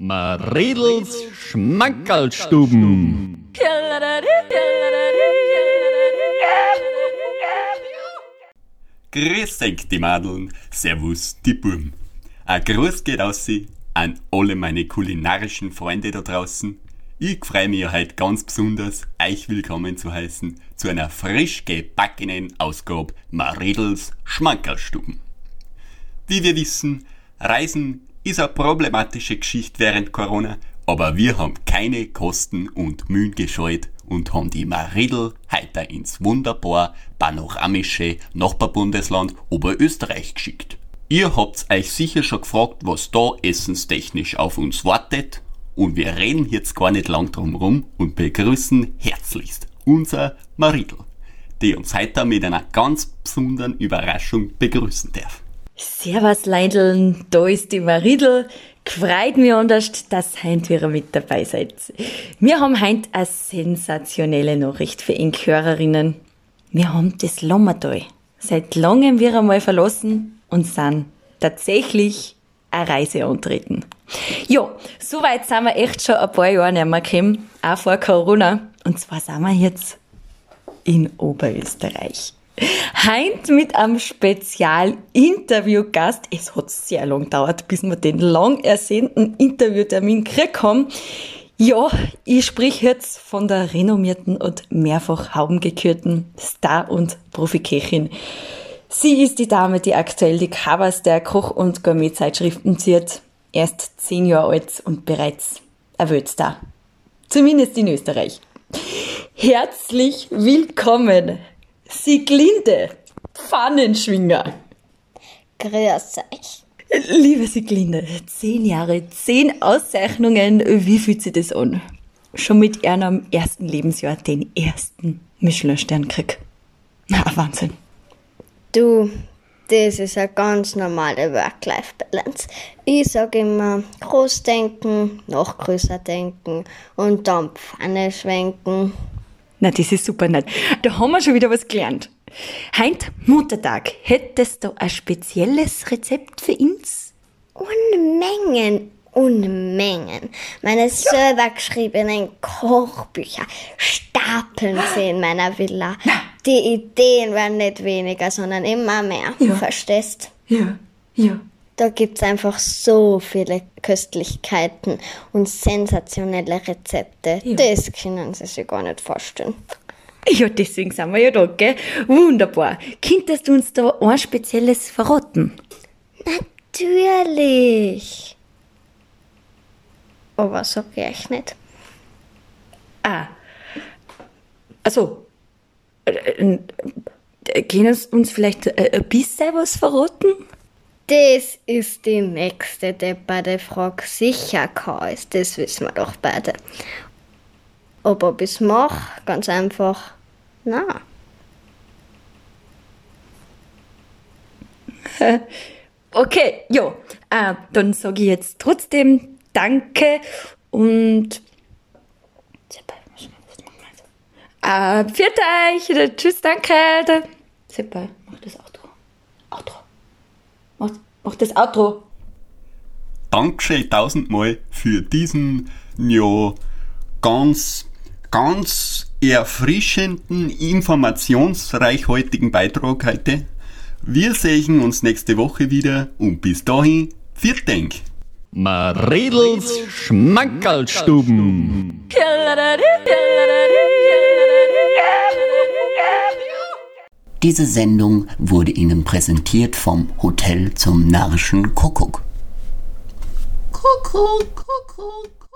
Maredels Schmankerlstuben. Grüß euch, die Madeln. Servus, die Burm. Ein Gruß geht aus an alle meine kulinarischen Freunde da draußen. Ich freue mich heute ganz besonders, euch willkommen zu heißen zu einer frisch gebackenen Ausgabe Maredels Schmankerlstuben. Wie wir wissen, Reisen ist eine problematische Geschichte während Corona, aber wir haben keine Kosten und Mühen gescheut und haben die Maridl heute ins wunderbar panoramische Nachbarbundesland Oberösterreich geschickt. Ihr habt euch sicher schon gefragt, was da essenstechnisch auf uns wartet und wir reden jetzt gar nicht lang drum rum und begrüßen herzlichst unser Maridl, die uns heute mit einer ganz besonderen Überraschung begrüßen darf. Servus Leideln, da ist die Maridl. Freut mich anders, dass heint wieder mit dabei seid. Wir haben heint eine sensationelle Nachricht für ihn Hörerinnen. Wir haben das Lommertal seit langem wieder einmal verlassen und sind tatsächlich eine Reise antreten. Ja, soweit sind wir echt schon ein paar Jahre nicht mehr gekommen, auch vor Corona. Und zwar sind wir jetzt in Oberösterreich. Heint mit einem Spezial-Interviewgast. Es hat sehr lang gedauert, bis wir den lang ersehnten Interviewtermin gekriegt haben. Ja, ich sprich jetzt von der renommierten und mehrfach haubengekürten Star- und Profiköchin. Sie ist die Dame, die aktuell die Covers der Koch- und Gourmet-Zeitschriften zieht. Erst zehn Jahre alt und bereits ein Weltstar. Zumindest in Österreich. Herzlich willkommen, Sieglinde, Pfannenschwinger. Grüß euch. Liebe Sieglinde, zehn Jahre, zehn Auszeichnungen, wie fühlt sich das an? Schon mit ihrem ersten Lebensjahr den ersten Michelin-Stern krieg. Na, Wahnsinn. Du, das ist eine ganz normale Work-Life-Balance. Ich sage immer, groß denken, noch größer denken und dann Pfanne schwenken. Na, das ist super nett. Da haben wir schon wieder was gelernt. Heint Muttertag. Hättest du ein spezielles Rezept für uns? Unmengen, Unmengen. Meine selber geschriebenen Kochbücher stapeln sie in meiner Villa. Die Ideen werden nicht weniger, sondern immer mehr. Ja. Verstehst? Ja, ja. Da gibt's einfach so viele Köstlichkeiten und sensationelle Rezepte. Ja. Das können Sie sich gar nicht vorstellen. Ja, deswegen sind wir ja da, gell? Wunderbar. Könntest du uns da ein spezielles verraten? Natürlich. Aber sag ich nicht. Ah. Also, äh, äh, können Sie uns vielleicht äh, ein bisschen was verraten? Das ist die nächste depperte Frage. Sicher kann es, das wissen wir doch beide. Aber ob ich's mach, ganz einfach, na. Okay, ja. Äh, dann sage ich jetzt trotzdem Danke und. Äh, viert euch. Tschüss, danke. Seppa, mach das Outro. Outro. Mach, mach das Outro. Dankeschön tausendmal für diesen, ja, ganz, ganz erfrischenden, informationsreichhaltigen Beitrag heute. Wir sehen uns nächste Woche wieder und bis dahin, viel Dank. Maredels Schmankerlstuben. Diese Sendung wurde Ihnen präsentiert vom Hotel zum Narrischen Kuckuck. Kuckuck, Kuckuck.